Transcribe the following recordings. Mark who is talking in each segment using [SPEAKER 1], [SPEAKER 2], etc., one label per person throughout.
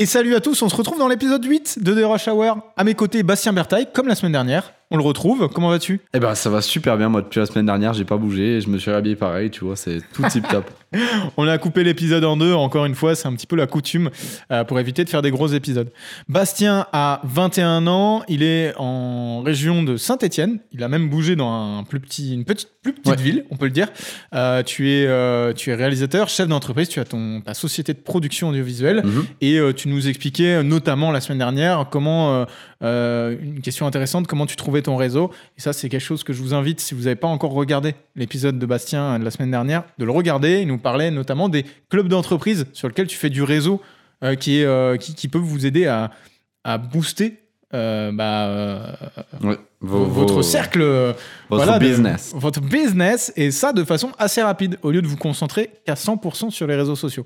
[SPEAKER 1] Et salut à tous, on se retrouve dans l'épisode 8 de The Rush Hour. À mes côtés, Bastien Bertaille, comme la semaine dernière. On le retrouve, comment vas-tu?
[SPEAKER 2] Eh ben ça va super bien, moi depuis la semaine dernière, j'ai pas bougé, et je me suis réhabillé pareil, tu vois, c'est tout tip top.
[SPEAKER 1] On a coupé l'épisode en deux, encore une fois, c'est un petit peu la coutume euh, pour éviter de faire des gros épisodes. Bastien a 21 ans, il est en région de Saint-Étienne, il a même bougé dans un plus petit, une petite, plus petite
[SPEAKER 2] Ouais.
[SPEAKER 1] ville, on peut le dire. Euh, tu, es, euh, tu es réalisateur, chef d'entreprise, tu as ton, ta société de production audiovisuelle
[SPEAKER 2] Mhm.
[SPEAKER 1] et tu nous expliquais notamment la semaine dernière comment, euh, une question intéressante, comment tu trouvais ton réseau? Et ça, c'est quelque chose que je vous invite, si vous n'avez pas encore regardé l'épisode de Bastien euh, de la semaine dernière, de le regarder. Il nous parlait notamment des clubs d'entreprise sur lesquels tu fais du réseau euh, qui, est, qui, qui peuvent vous aider à, à booster euh, bah, euh,
[SPEAKER 2] Ouais,
[SPEAKER 1] v-
[SPEAKER 2] vos-
[SPEAKER 1] votre
[SPEAKER 2] vos-
[SPEAKER 1] cercle,
[SPEAKER 2] votre
[SPEAKER 1] voilà, de-
[SPEAKER 2] business.
[SPEAKER 1] votre business, et ça de façon assez rapide, au lieu de vous concentrer qu'à 100% sur les réseaux sociaux.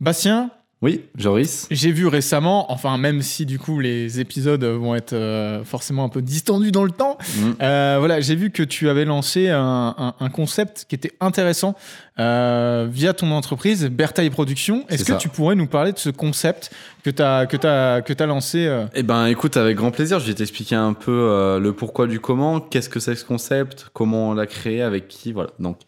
[SPEAKER 1] Bastien,
[SPEAKER 2] Oui, Joris
[SPEAKER 1] j'ai vu récemment, enfin même si du coup les épisodes vont être euh, forcément un peu distendus dans le temps,
[SPEAKER 2] Mhm.
[SPEAKER 1] euh, voilà, j'ai vu que tu avais lancé un, un- un concept qui était intéressant euh, via ton entreprise, Bertaille Productions. Est-ce que
[SPEAKER 2] ça.
[SPEAKER 1] tu pourrais nous parler de ce concept que tu as, que t'as- que t'as lancé
[SPEAKER 2] Eh ben écoute, avec grand plaisir, je vais t'expliquer un peu le pourquoi du comment, qu'est-ce que c'est ce concept, comment on l'a créé, avec qui, voilà. Donc,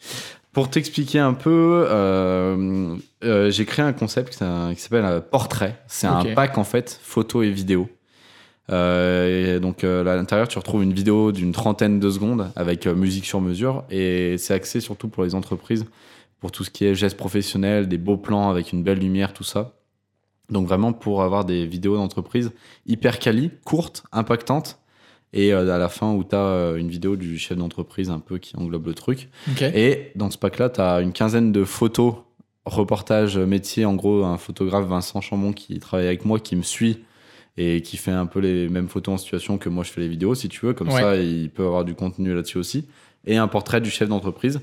[SPEAKER 2] pour t'expliquer un peu, euh, euh, j'ai créé un concept qui, s'appelle- Portrait. C'est un pack en fait, photo et vidéo. Euh, et donc à l'intérieur, tu retrouves une vidéo d'une trentaine de secondes avec musique sur mesure et c'est axé surtout pour les entreprises, pour tout ce qui est gestes professionnels, des beaux plans avec une belle lumière, tout ça. Donc vraiment pour avoir des vidéos d'entreprise hyper quali, courtes, impactantes et euh, à la fin où tu as une vidéo du chef d'entreprise un peu qui englobe le truc. Et dans ce pack-là, tu as une quinzaine de photos, reportages métier, en gros, un photographe, Vincent Chambon, qui travaille avec moi, qui me suit et qui fait un peu les mêmes photos en situation que moi je fais les vidéos, si tu veux. Comme
[SPEAKER 1] Ouais.
[SPEAKER 2] ça, il peut avoir du contenu là-dessus aussi. Et un portrait du chef d'entreprise.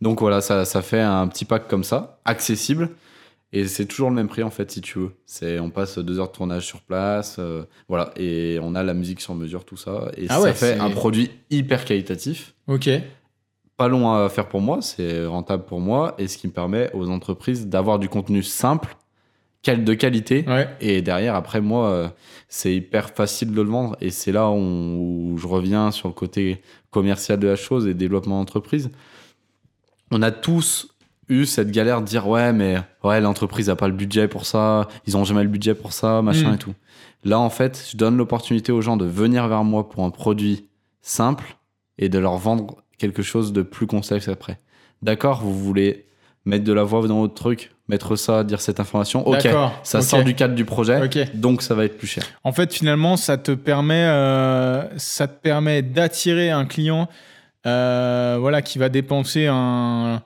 [SPEAKER 2] Donc voilà, ça, ça fait un petit pack comme ça, accessible. Et c'est toujours le même prix en fait, si tu veux. C'est, on passe deux heures de tournage sur place, euh, voilà, et on a la musique sur mesure, tout ça. Et
[SPEAKER 1] Ah
[SPEAKER 2] ça
[SPEAKER 1] ouais,
[SPEAKER 2] fait un produit hyper qualitatif
[SPEAKER 1] Ok.
[SPEAKER 2] pas long à faire pour moi, c'est rentable pour moi et ce qui me permet aux entreprises d'avoir du contenu simple, de qualité.
[SPEAKER 1] Ouais.
[SPEAKER 2] Et derrière, après moi, euh, c'est hyper facile de le vendre et c'est là où, où je reviens sur le côté commercial de la chose et développement d'entreprise. On a tous eu cette galère de dire ouais mais ouais l'entreprise a pas le budget pour ça, ils ont jamais le budget pour ça, machin
[SPEAKER 1] Mm.
[SPEAKER 2] et tout. Là en fait, je donne l'opportunité aux gens de venir vers moi pour un produit simple et de leur vendre quelque chose de plus complexe après. D'accord, vous voulez mettre de la voix dans votre truc, mettre ça, dire cette information. Ok, ça sort du cadre du projet, donc ça va être plus cher.
[SPEAKER 1] En fait, finalement, ça te permet, euh, ça te permet d'attirer un client, euh, voilà, qui va dépenser un,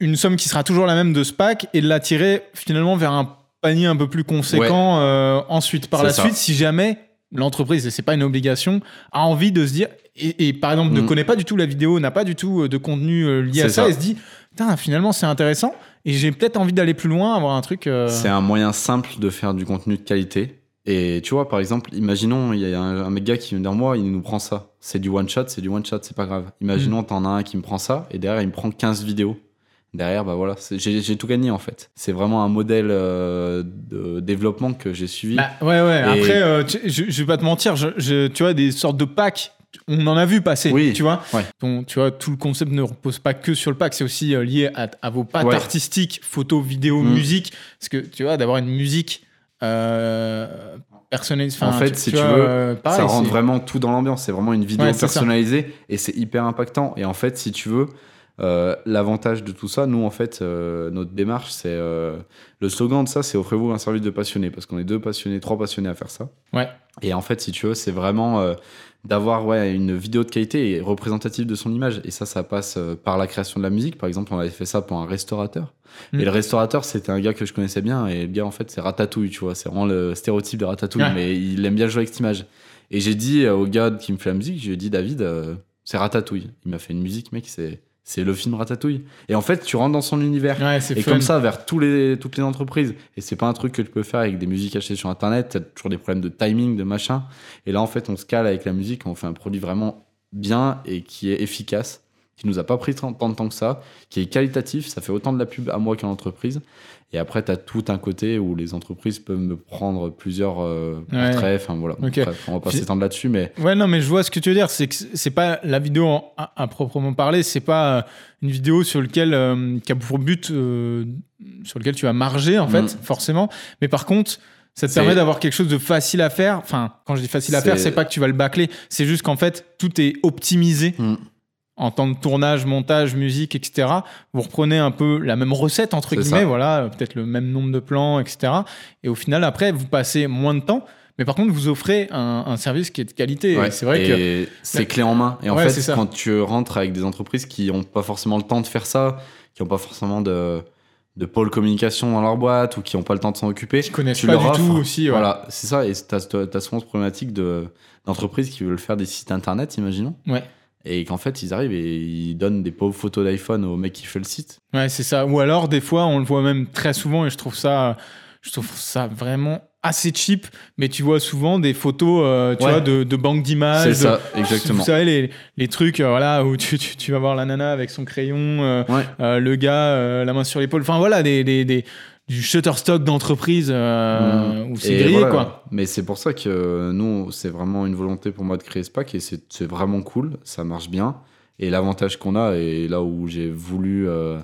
[SPEAKER 1] une somme qui sera toujours la même de ce pack et de l'attirer finalement vers un panier un peu plus conséquent euh, ensuite. Par la
[SPEAKER 2] ça.
[SPEAKER 1] suite, si jamais l'entreprise, et c'est pas une obligation, a envie de se dire et, et par exemple ne
[SPEAKER 2] Mm.
[SPEAKER 1] connaît pas du tout la vidéo, n'a pas du tout euh, de contenu euh, lié à ça,
[SPEAKER 2] ça.
[SPEAKER 1] et se dit, finalement c'est intéressant et j'ai peut-être envie d'aller plus loin, avoir un truc. euh,
[SPEAKER 2] C'est un moyen simple de faire du contenu de qualité. Et tu vois, par exemple, imaginons, il y a un, un mec gars qui vient vers moi, il nous prend ça. C'est du one shot, c'est du one shot, c'est pas grave. Imaginons,
[SPEAKER 1] Mm.
[SPEAKER 2] t'en as un qui me prend ça, et derrière, il me prend 15 vidéos. Derrière, bah voilà, j'ai tout gagné en fait. C'est vraiment un modèle euh, de développement que j'ai suivi.
[SPEAKER 1] Bah, ouais, ouais.
[SPEAKER 2] Et-
[SPEAKER 1] Après, euh, tu- je, je vais pas te mentir, je, je- tu vois, des sortes de packs, on en a vu passer,
[SPEAKER 2] Oui,
[SPEAKER 1] tu vois.
[SPEAKER 2] ouais.
[SPEAKER 1] Donc, tu vois, tout le concept ne repose pas que sur le pack, c'est aussi euh, lié à, à vos pattes
[SPEAKER 2] Ouais.
[SPEAKER 1] artistiques, photo, vidéo,
[SPEAKER 2] Mm.
[SPEAKER 1] musique. Parce que, tu vois, d'avoir une musique personnalisée.
[SPEAKER 2] En fait,
[SPEAKER 1] tu-
[SPEAKER 2] si
[SPEAKER 1] tu vois,
[SPEAKER 2] veux,
[SPEAKER 1] pareil,
[SPEAKER 2] ça rentre vraiment tout dans l'ambiance. C'est vraiment une vidéo
[SPEAKER 1] Ouais,
[SPEAKER 2] personnalisée et c'est hyper impactant. Et en fait, si tu veux, euh, l'avantage de tout ça, nous, en fait, euh, notre démarche, c'est euh, le slogan de ça, c'est offrez-vous un service de passionné parce qu'on est deux passionnés, trois passionnés à faire ça.
[SPEAKER 1] Ouais.
[SPEAKER 2] Et en fait, si tu veux, c'est vraiment d'avoir ouais, une vidéo de qualité et représentative de son image. Et ça, ça passe par la création de la musique. Par exemple, on avait fait ça pour un restaurateur.
[SPEAKER 1] Mm.
[SPEAKER 2] Et le restaurateur, c'était un gars que je connaissais bien. Et le gars, en fait, c'est Ratatouille, tu vois. C'est vraiment le stéréotype de Ratatouille.
[SPEAKER 1] Ouais.
[SPEAKER 2] Mais il aime bien jouer avec cette image. Et j'ai dit au gars qui me fait la musique, je lui ai dit, David, c'est Ratatouille. Il m'a fait une musique, mec, c'est c'est le film Ratatouille. Et en fait, tu rentres dans son univers.
[SPEAKER 1] Ouais,
[SPEAKER 2] Et
[SPEAKER 1] fun.
[SPEAKER 2] comme ça, vers tous les, toutes les entreprises. Et c'est pas un truc que tu peux faire avec des musiques achetées sur Internet. T'as toujours des problèmes de timing, de machin. Et là, en fait, on se cale avec la musique. On fait un produit vraiment bien et qui est efficace. Qui nous a pas pris tant de temps que ça, qui est qualitatif, ça fait autant de la pub à moi qu'à l'entreprise. Et après, tu as tout un côté où les entreprises peuvent me prendre plusieurs euh,
[SPEAKER 1] Ouais.
[SPEAKER 2] portraits. Enfin voilà, on va pas s'étendre là-dessus, mais
[SPEAKER 1] Ouais, non, mais je vois ce que tu veux dire. C'est que c'est pas la vidéo en- à, à proprement parler. C'est pas euh, une vidéo sur lequel euh, qui a pour but euh, sur lequel tu vas marger en fait,
[SPEAKER 2] Mm.
[SPEAKER 1] forcément. Mais par contre, ça te permet d'avoir quelque chose de facile à faire. Enfin, quand je dis facile à faire,
[SPEAKER 2] C'est-
[SPEAKER 1] c'est pas que tu vas le bâcler. C'est juste qu'en fait, tout est optimisé
[SPEAKER 2] Mm.
[SPEAKER 1] En temps de tournage, montage, musique, etc. Vous reprenez un peu la même recette entre guillemets,
[SPEAKER 2] ça.
[SPEAKER 1] voilà, peut-être le même nombre de plans, etc. Et au final, après, vous passez moins de temps. Mais par contre, vous offrez un, un service qui est de qualité.
[SPEAKER 2] Ouais,
[SPEAKER 1] c'est vrai que
[SPEAKER 2] c'est clé en main. Et en
[SPEAKER 1] Ouais,
[SPEAKER 2] fait, quand tu rentres avec des entreprises qui n'ont pas forcément le temps de faire ça, qui n'ont pas forcément de, de pôle communication dans leur boîte ou qui n'ont pas le temps de s'en occuper,
[SPEAKER 1] qui connaissent
[SPEAKER 2] tu
[SPEAKER 1] pas
[SPEAKER 2] leur
[SPEAKER 1] du
[SPEAKER 2] offres.
[SPEAKER 1] tout aussi. ouais.
[SPEAKER 2] Voilà, c'est ça. Et tu as, souvent cette problématique de- d'entreprises qui veulent faire des sites internet, imaginons.
[SPEAKER 1] Ouais.
[SPEAKER 2] Et qu'en fait, ils arrivent et ils donnent des pauvres photos d'iPhone au mec qui fait le site.
[SPEAKER 1] Ouais, c'est ça. Ou alors, des fois, on le voit même très souvent, et je trouve ça, je trouve ça vraiment assez cheap. Mais tu vois souvent des photos, euh, tu
[SPEAKER 2] Ouais.
[SPEAKER 1] vois, de, de banques d'images.
[SPEAKER 2] C'est
[SPEAKER 1] de-
[SPEAKER 2] ça, exactement.
[SPEAKER 1] Vous savez, les, les trucs, euh, voilà, où tu, tu, tu vas voir la nana avec son crayon, euh,
[SPEAKER 2] Ouais.
[SPEAKER 1] le gars, la main sur l'épaule. Enfin, voilà, des, des, des- du shutterstock d'entreprise euh,
[SPEAKER 2] Mm.
[SPEAKER 1] où c'est grillé,
[SPEAKER 2] voilà.
[SPEAKER 1] quoi.
[SPEAKER 2] Mais c'est pour ça que euh, nous, c'est vraiment une volonté pour moi de créer ce pack et c'est c'est vraiment cool, ça marche bien. Et l'avantage qu'on a, et là où j'ai voulu euh,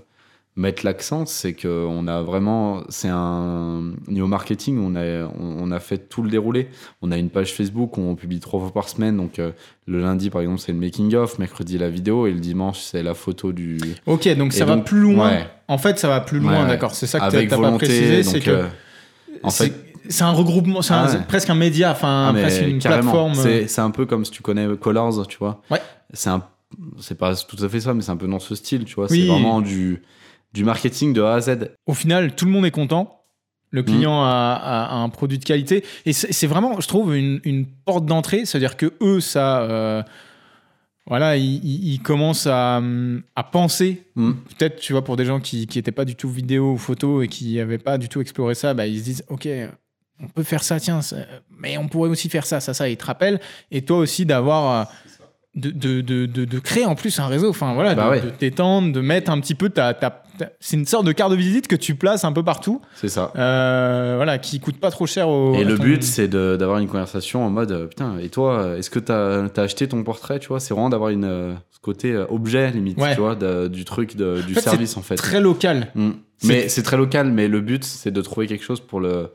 [SPEAKER 2] mettre l'accent, c'est qu'on a vraiment, c'est un niveau marketing, on a, on, a fait tout le déroulé. On a une page Facebook on publie trois fois par semaine. Donc euh, le lundi, par exemple, c'est le making of, mercredi la vidéo et le dimanche, c'est la photo du.
[SPEAKER 1] Ok, donc
[SPEAKER 2] Et
[SPEAKER 1] ça va plus loin.
[SPEAKER 2] ouais.
[SPEAKER 1] En fait, ça va plus loin,
[SPEAKER 2] Ouais,
[SPEAKER 1] d'accord. C'est ça que t'as- pas précisé, c'est que
[SPEAKER 2] euh, en
[SPEAKER 1] c'est-
[SPEAKER 2] fait,
[SPEAKER 1] c'est un regroupement, c'est
[SPEAKER 2] Ah ouais.
[SPEAKER 1] presque un média, enfin
[SPEAKER 2] Ah,
[SPEAKER 1] presque une
[SPEAKER 2] carrément.
[SPEAKER 1] plateforme. euh.
[SPEAKER 2] C'est, un peu comme si tu connais Colors, tu vois.
[SPEAKER 1] Ouais.
[SPEAKER 2] C'est un, c'est pas tout à fait ça, mais c'est un peu dans ce style, tu vois.
[SPEAKER 1] Oui.
[SPEAKER 2] C'est vraiment du, du marketing de A à Z.
[SPEAKER 1] Au final, tout le monde est content. Le client a, a- a un produit de qualité. Et c'est vraiment, je trouve, une, une porte d'entrée. C'est-à-dire que eux, ça. euh, voilà, ils, ils- ils commencent à, à penser.
[SPEAKER 2] Mm.
[SPEAKER 1] Peut-être, tu vois, pour des gens qui n'étaient pas du tout vidéo ou photo et qui n'avaient pas du tout exploré ça, bah, ils se disent Ok, on peut faire ça, tiens, mais on pourrait aussi faire ça, ça, ça. Ils te rappellent. Et toi aussi, d'avoir. euh, de, de, de, de, créer en plus un réseau, enfin voilà,
[SPEAKER 2] Bah
[SPEAKER 1] de,
[SPEAKER 2] ouais.
[SPEAKER 1] t'étendre, de mettre un petit peu ta, ta, ta- c'est une sorte de carte de visite que tu places un peu partout,
[SPEAKER 2] C'est ça.
[SPEAKER 1] euh, voilà, qui coûte pas trop cher au.
[SPEAKER 2] Et le
[SPEAKER 1] ton-
[SPEAKER 2] but, c'est de- d'avoir une conversation en mode Putain, et toi, est-ce que t'as as acheté ton portrait Tu vois, c'est vraiment d'avoir une, euh, ce côté euh, objet, limite,
[SPEAKER 1] Ouais.
[SPEAKER 2] tu vois, du truc, de- du
[SPEAKER 1] En fait,
[SPEAKER 2] service, en fait.
[SPEAKER 1] très local.
[SPEAKER 2] Mm.
[SPEAKER 1] C'est-
[SPEAKER 2] Mais c'est très local, mais le but, c'est de trouver quelque chose pour le.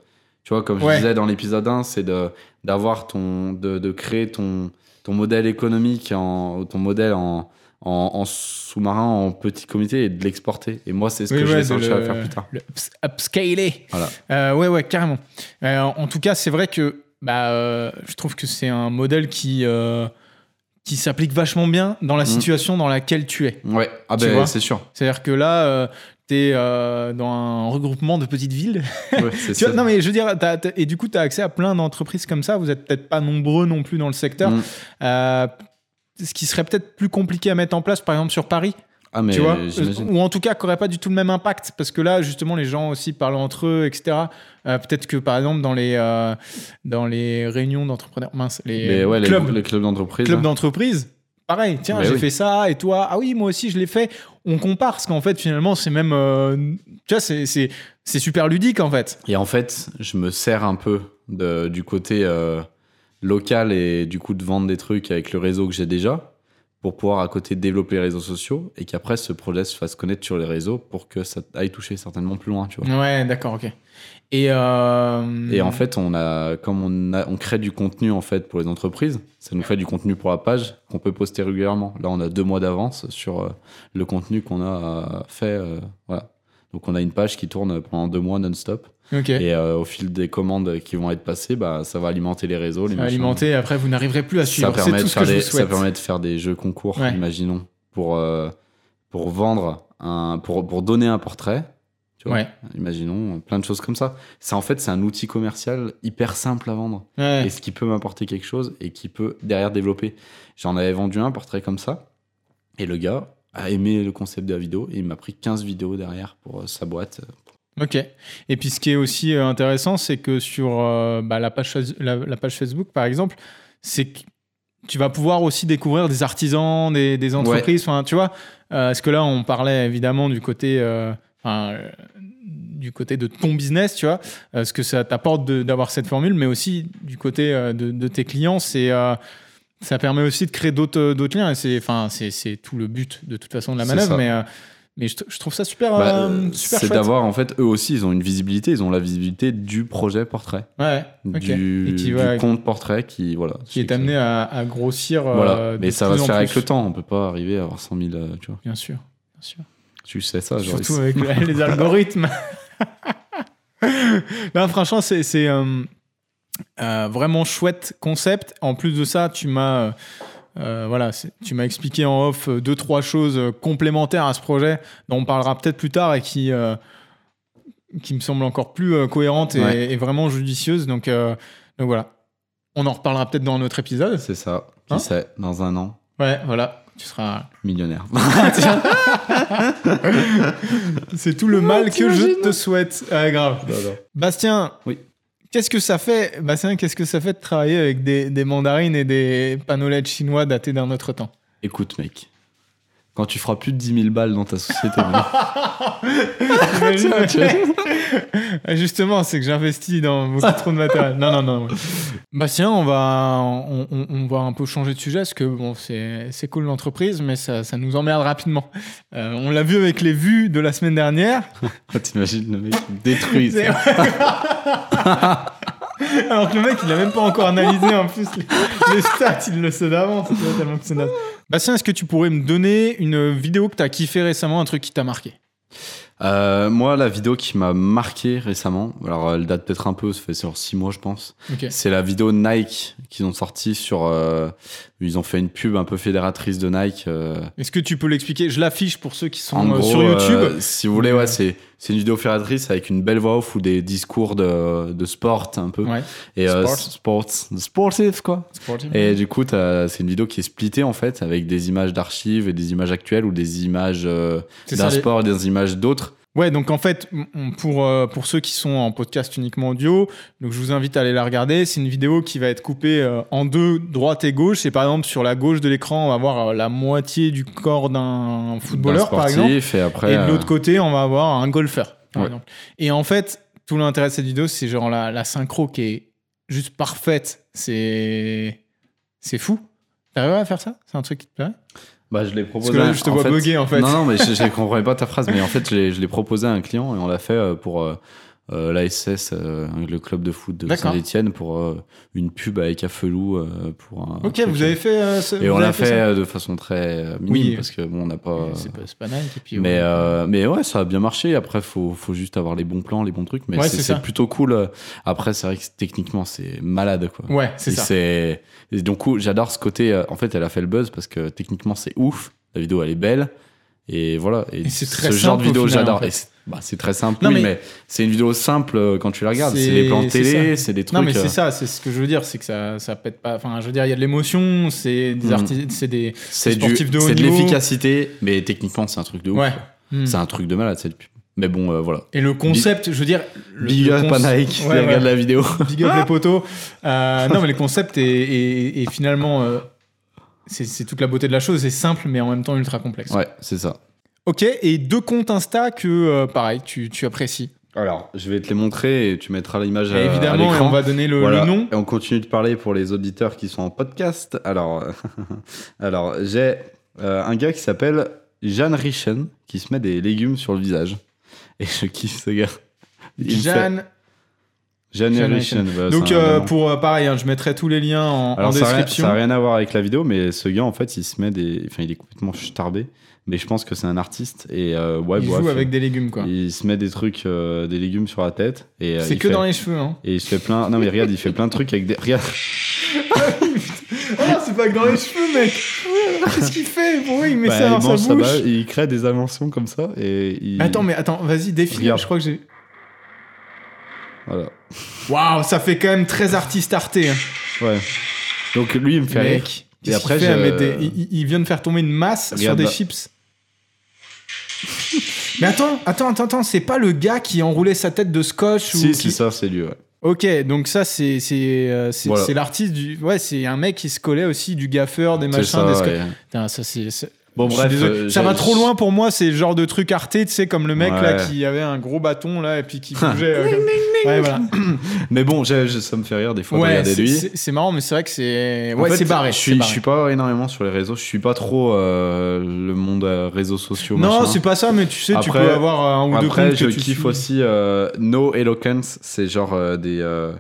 [SPEAKER 2] Tu vois, comme je
[SPEAKER 1] Ouais.
[SPEAKER 2] disais dans l'épisode 1, c'est de- d'avoir ton. De, de créer ton, ton modèle économique, en, ton modèle en, en, en sous-marin, en petit comité et de l'exporter. Et moi, c'est ce
[SPEAKER 1] Oui,
[SPEAKER 2] que
[SPEAKER 1] ouais,
[SPEAKER 2] je vais à faire plus tard.
[SPEAKER 1] le ups- upscaler.
[SPEAKER 2] Voilà.
[SPEAKER 1] Euh, ouais, ouais, carrément. Euh, en tout cas, c'est vrai que bah, euh, je trouve que c'est un modèle qui, euh, qui s'applique vachement bien dans la
[SPEAKER 2] Mm.
[SPEAKER 1] situation dans laquelle tu es.
[SPEAKER 2] Ouais, ah
[SPEAKER 1] Tu
[SPEAKER 2] ben
[SPEAKER 1] vois
[SPEAKER 2] c'est sûr.
[SPEAKER 1] C'est-à-dire que là, tu es dans un regroupement de petites villes.
[SPEAKER 2] Ouais,
[SPEAKER 1] vois, non, mais je veux dire, et du coup, tu as accès à plein d'entreprises comme ça. Vous êtes peut-être pas nombreux non plus dans le secteur.
[SPEAKER 2] Mm.
[SPEAKER 1] Euh, ce qui serait peut-être plus compliqué à mettre en place, par exemple, sur Paris,
[SPEAKER 2] Ah, mais
[SPEAKER 1] tu vois, ou en tout cas, qui n'aurait pas du tout le même impact, parce que là, justement, les gens aussi parlent entre eux, etc. Euh, peut-être que, par exemple, dans les, euh, dans les réunions d'entrepreneurs, mince, les,
[SPEAKER 2] ouais, les,
[SPEAKER 1] clubs,
[SPEAKER 2] les clubs d'entreprise.
[SPEAKER 1] clubs
[SPEAKER 2] hein.
[SPEAKER 1] d'entreprise, pareil, tiens,
[SPEAKER 2] Mais
[SPEAKER 1] j'ai
[SPEAKER 2] oui.
[SPEAKER 1] fait ça, et toi, ah oui, moi aussi, je l'ai fait. On compare, parce qu'en fait, finalement, c'est même, euh, tu vois, c'est- super ludique, en fait.
[SPEAKER 2] Et en fait, je me sers un peu de, du côté euh, local et du coup de vendre des trucs avec le réseau que j'ai déjà pour pouvoir à côté développer les réseaux sociaux et qu'après ce projet se fasse connaître sur les réseaux pour que ça aille toucher certainement plus loin, tu vois.
[SPEAKER 1] Ouais, d'accord, ok. Et, euh,
[SPEAKER 2] Et en fait, on a, comme on, a, on crée du contenu en fait pour les entreprises, ça nous fait du contenu pour la page qu'on peut poster régulièrement. Là, on a deux mois d'avance sur euh, le contenu qu'on a euh, fait. voilà. Donc, on a une page qui tourne pendant deux mois non-stop. Et euh, au fil des commandes qui vont être passées, bah, ça va alimenter les réseaux. Les
[SPEAKER 1] Ça va alimenter, après, vous n'arriverez plus à suivre. C'est tout ce je
[SPEAKER 2] ça permet de faire des jeux concours,
[SPEAKER 1] Ouais.
[SPEAKER 2] imaginons, pour, euh, pour vendre, un, pour, pour donner un portrait. Tu vois,
[SPEAKER 1] Ouais.
[SPEAKER 2] Imaginons, plein de choses comme ça. Ça, en fait, c'est un outil commercial hyper simple à vendre.
[SPEAKER 1] Ouais.
[SPEAKER 2] Et ce qui peut m'apporter quelque chose et qui peut derrière développer. J'en avais vendu un portrait comme ça. Et le gars a aimé le concept de la vidéo et il m'a pris 15 vidéos derrière pour euh, sa boîte.
[SPEAKER 1] Ok. Et puis ce qui est aussi euh, intéressant, c'est que sur euh, bah, la, page, la, la page Facebook, par exemple, c'est que tu vas pouvoir aussi découvrir des artisans, des, des entreprises. Enfin, tu vois, euh, parce que là, on parlait évidemment du côté, euh, enfin, euh, du côté de ton business, tu vois, euh, ce que ça t'apporte d'avoir cette formule, mais aussi du côté euh, de, de tes clients, c'est ça permet aussi de créer d'autres liens. Et c'est, enfin, c'est tout le but de toute façon de la manœuvre, mais mais je, trouve ça super,
[SPEAKER 2] Bah,
[SPEAKER 1] euh, super
[SPEAKER 2] c'est d'avoir en fait eux aussi ils ont une visibilité ils ont la visibilité du projet portrait
[SPEAKER 1] Ouais,
[SPEAKER 2] du,
[SPEAKER 1] Et qui
[SPEAKER 2] du
[SPEAKER 1] va-
[SPEAKER 2] compte portrait qui voilà
[SPEAKER 1] qui est amené à, à grossir.
[SPEAKER 2] voilà mais ça va se faire avec le temps on peut pas arriver à avoir 100 000 euh, tu vois
[SPEAKER 1] Bien sûr, bien sûr.
[SPEAKER 2] Tu sais ça genre,
[SPEAKER 1] Surtout avec le- les algorithmes. Là, franchement, c'est euh, euh, vraiment chouette concept. En plus de ça, tu m'as euh, euh, voilà, tu m'as expliqué en off deux trois choses complémentaires à ce projet dont on parlera peut-être plus tard et qui qui me semblent encore plus cohérentes et,
[SPEAKER 2] Ouais.
[SPEAKER 1] et vraiment judicieuses. Donc donc voilà, on en reparlera peut-être dans un autre épisode.
[SPEAKER 2] c'est ça qui
[SPEAKER 1] Hein
[SPEAKER 2] sait dans un an
[SPEAKER 1] Ouais, voilà, tu seras
[SPEAKER 2] millionnaire
[SPEAKER 1] C'est tout le mal que je te souhaite. Ah, grave. Bastien,
[SPEAKER 2] Oui.
[SPEAKER 1] qu'est-ce que ça fait, Bastien, qu'est-ce que ça fait de travailler avec des, des mandarines et des panolettes chinois datés d'un autre temps?
[SPEAKER 2] Écoute mec quand tu feras plus de 10 000 balles dans ta société
[SPEAKER 1] ouais. Justement, c'est que j'investis dans beaucoup trop de matériel. Non, non, non. ouais. Bastien, on va, on, on- va un peu changer de sujet parce que bon, c'est cool l'entreprise, mais ça, ça nous emmerde rapidement. Euh, on l'a vu avec les vues de la semaine dernière.
[SPEAKER 2] t'imagines le mec détruit.
[SPEAKER 1] Alors que le mec, il a même pas encore analysé en plus les, les stats, il le sait d'avance. tellement que c'est naze. Bastien, est-ce que tu pourrais me donner une vidéo que tu as kiffé récemment, un truc qui t'a marqué?
[SPEAKER 2] Euh, moi la vidéo qui m'a marqué récemment alors elle date peut-être un peu ça fait sur 6 mois je pense. C'est la vidéo Nike qu'ils ont sortie sur. euh, ils ont fait une pub un peu fédératrice de Nike. euh,
[SPEAKER 1] Est-ce que tu peux l'expliquer? Je l'affiche pour ceux qui sont
[SPEAKER 2] gros,
[SPEAKER 1] sur YouTube.
[SPEAKER 2] si vous voulez, ouais, c'est c'est une vidéo fédératrice avec une belle voix off ou des discours de, de sport un peu.
[SPEAKER 1] Ouais.
[SPEAKER 2] Et euh,
[SPEAKER 1] Sport.
[SPEAKER 2] sports, sportif quoi.
[SPEAKER 1] Sportive.
[SPEAKER 2] Et du coup, c'est une vidéo qui est splittée en fait avec des images d'archives et des images actuelles ou des images euh, d'un
[SPEAKER 1] les-
[SPEAKER 2] sport et des images d'autres.
[SPEAKER 1] Ouais, donc en fait, pour, euh, pour ceux qui sont en podcast uniquement audio, donc je vous invite à aller la regarder. C'est une vidéo qui va être coupée euh, en deux, droite et gauche. Et par exemple, sur la gauche de l'écran, on va voir euh, la moitié du corps d'un footballeur, par exemple.
[SPEAKER 2] Et après,
[SPEAKER 1] Et de l'autre côté, on va avoir un golfeur, par
[SPEAKER 2] Ouais.
[SPEAKER 1] exemple. Et en fait, tout l'intérêt de cette vidéo, c'est genre la, la synchro qui est juste parfaite. C'est c'est fou. T'arrives à faire ça? C'est un truc qui te plairait?
[SPEAKER 2] Bah, je l'ai
[SPEAKER 1] Parce
[SPEAKER 2] proposé.
[SPEAKER 1] que là, je te vois
[SPEAKER 2] fait-
[SPEAKER 1] bugger, en fait.
[SPEAKER 2] Non, non, mais je, je comprenais pas ta phrase, mais en fait, je l'ai, proposé à un client et on l'a fait euh, pour euh, l'ASS, euh, le club de foot de. Saint-Etienne, pour euh, une pub avec Afelou. euh, pour un,
[SPEAKER 1] Ok,
[SPEAKER 2] un
[SPEAKER 1] vous avez fait. ce-
[SPEAKER 2] Et
[SPEAKER 1] vous
[SPEAKER 2] on l'a fait de façon très minime
[SPEAKER 1] Oui.
[SPEAKER 2] parce que bon, on n'a pas.
[SPEAKER 1] C'est pas, pas. Et puis,
[SPEAKER 2] Mais,
[SPEAKER 1] ouais.
[SPEAKER 2] mais ouais, ça a bien marché. Après, faut, faut juste avoir les bons plans, les bons trucs. Mais
[SPEAKER 1] Ouais,
[SPEAKER 2] c'est, plutôt cool. Après, c'est vrai que techniquement, c'est malade, quoi.
[SPEAKER 1] Ouais, c'est ça.
[SPEAKER 2] et donc, j'adore ce côté. En fait, elle a fait le buzz parce que techniquement, c'est ouf. La vidéo, elle est belle. Et voilà. Et,
[SPEAKER 1] Et c'est
[SPEAKER 2] ce genre de vidéo,
[SPEAKER 1] en
[SPEAKER 2] j'adore.
[SPEAKER 1] fait.
[SPEAKER 2] Bah, c'est très simple,
[SPEAKER 1] Non,
[SPEAKER 2] oui,
[SPEAKER 1] mais-
[SPEAKER 2] mais, c'est une vidéo simple euh, quand tu la regardes. C'est, les plans télé, c'est des trucs.
[SPEAKER 1] Non, mais
[SPEAKER 2] euh,
[SPEAKER 1] c'est ça, c'est ce que je veux dire, c'est que ça, ça pète pas. Enfin, je veux dire, il y a de l'émotion, c'est des
[SPEAKER 2] Mhm.
[SPEAKER 1] artistes, c'est des.
[SPEAKER 2] c'est, du,
[SPEAKER 1] de haut
[SPEAKER 2] c'est de l'efficacité, mais techniquement, c'est un truc de ouf.
[SPEAKER 1] Ouais. Hmm.
[SPEAKER 2] C'est un truc de malade, cette pub. Mais bon, euh, voilà.
[SPEAKER 1] Et le concept, je veux dire. le-
[SPEAKER 2] Big up à Nike,
[SPEAKER 1] Ouais,
[SPEAKER 2] qui
[SPEAKER 1] ouais.
[SPEAKER 2] regarde la vidéo.
[SPEAKER 1] Big up les poteaux. Euh, non, mais le concept est, est- est finalement. euh, c'est toute la beauté de la chose, c'est simple, mais en même temps ultra complexe.
[SPEAKER 2] Ouais, c'est ça.
[SPEAKER 1] Ok, et deux comptes Insta que, euh, pareil, tu, tu apprécies.
[SPEAKER 2] Alors, je vais te les montrer et tu mettras l'image
[SPEAKER 1] Et
[SPEAKER 2] à, à
[SPEAKER 1] évidemment,
[SPEAKER 2] l'écran.
[SPEAKER 1] on va donner le,
[SPEAKER 2] Voilà.
[SPEAKER 1] le nom.
[SPEAKER 2] Et on continue de parler pour les auditeurs qui sont en podcast. Alors, alors j'ai euh, un gars qui s'appelle Jeanne Richen qui se met des légumes sur le visage. Et je kiffe ce gars. Il me fait-
[SPEAKER 1] Jeanne.
[SPEAKER 2] Jeanne
[SPEAKER 1] Jeanne
[SPEAKER 2] Richen. bah,
[SPEAKER 1] Donc,
[SPEAKER 2] c'est un
[SPEAKER 1] euh,
[SPEAKER 2] nom.
[SPEAKER 1] pour euh, pareil, hein, je mettrai tous les liens en, en
[SPEAKER 2] Alors, ça rien-
[SPEAKER 1] description.
[SPEAKER 2] ça n'a rien à voir avec la vidéo, mais ce gars, en fait, il se met des. Enfin, il est complètement starbé. Mais je pense que c'est un artiste. Et euh, ouais,
[SPEAKER 1] il
[SPEAKER 2] bref,
[SPEAKER 1] joue avec des légumes, quoi.
[SPEAKER 2] Il se met des trucs, euh, des légumes sur la tête. et euh,
[SPEAKER 1] C'est que
[SPEAKER 2] fait-
[SPEAKER 1] dans les cheveux, hein.
[SPEAKER 2] Et il se fait plein. Non, mais regarde, il fait plein de trucs avec des. Regarde.
[SPEAKER 1] Ah, c'est pas que dans les cheveux, mec Qu'est-ce qu'il fait? Pourquoi il met
[SPEAKER 2] Bah,
[SPEAKER 1] ça dans sa
[SPEAKER 2] sa
[SPEAKER 1] bouche
[SPEAKER 2] il crée des inventions comme ça. Et il...
[SPEAKER 1] Attends, mais attends, vas-y, défile. Je crois que j'ai.
[SPEAKER 2] Voilà.
[SPEAKER 1] Waouh, ça fait quand même très artiste arté. Hein.
[SPEAKER 2] Ouais. Donc lui, il me fait.
[SPEAKER 1] Mec,
[SPEAKER 2] Et après,
[SPEAKER 1] fait
[SPEAKER 2] je-
[SPEAKER 1] des- il, vient de faire tomber une masse sur des
[SPEAKER 2] là.
[SPEAKER 1] chips. Mais attends, attends, attends, attends, c'est pas le gars qui enroulait sa tête de scotch ou
[SPEAKER 2] Si,
[SPEAKER 1] qui-
[SPEAKER 2] c'est ça, c'est lui, ouais.
[SPEAKER 1] Ok, donc ça, c'est c'est euh, c'est
[SPEAKER 2] Voilà.
[SPEAKER 1] l'artiste du. Ouais, c'est un mec qui se collait aussi du gaffeur, des machins,
[SPEAKER 2] ça,
[SPEAKER 1] des. sco-
[SPEAKER 2] ouais.
[SPEAKER 1] Putain, ça, c'est.
[SPEAKER 2] Bon, bref. euh,
[SPEAKER 1] ça va trop loin pour moi, c'est le genre de truc arté, tu sais, comme le mec là qui avait un gros bâton là et puis qui bougeait. euh, comme- Ouais, voilà.
[SPEAKER 2] Mais bon, ça me fait rire des fois de
[SPEAKER 1] Ouais,
[SPEAKER 2] regarder
[SPEAKER 1] c'est-
[SPEAKER 2] lui.
[SPEAKER 1] c'est marrant, mais c'est vrai que c'est. Ouais, c'est barré.
[SPEAKER 2] Je suis, je suis pas énormément sur les réseaux. Je suis pas trop euh, le monde euh, réseaux sociaux.
[SPEAKER 1] Non, c'est pas ça, mais tu sais, tu peux avoir un ou deux
[SPEAKER 2] Après, je kiffe
[SPEAKER 1] suis.
[SPEAKER 2] aussi euh, No Eloquence. C'est genre euh, des euh,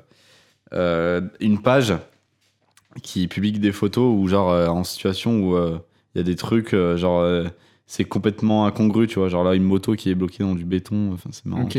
[SPEAKER 2] euh, une page qui publie des photos ou genre euh, en situation où euh, il y a des trucs euh, genre euh, c'est complètement incongru, tu vois. Genre là, une moto qui est bloquée dans du béton. Enfin, c'est marrant.
[SPEAKER 1] Ok.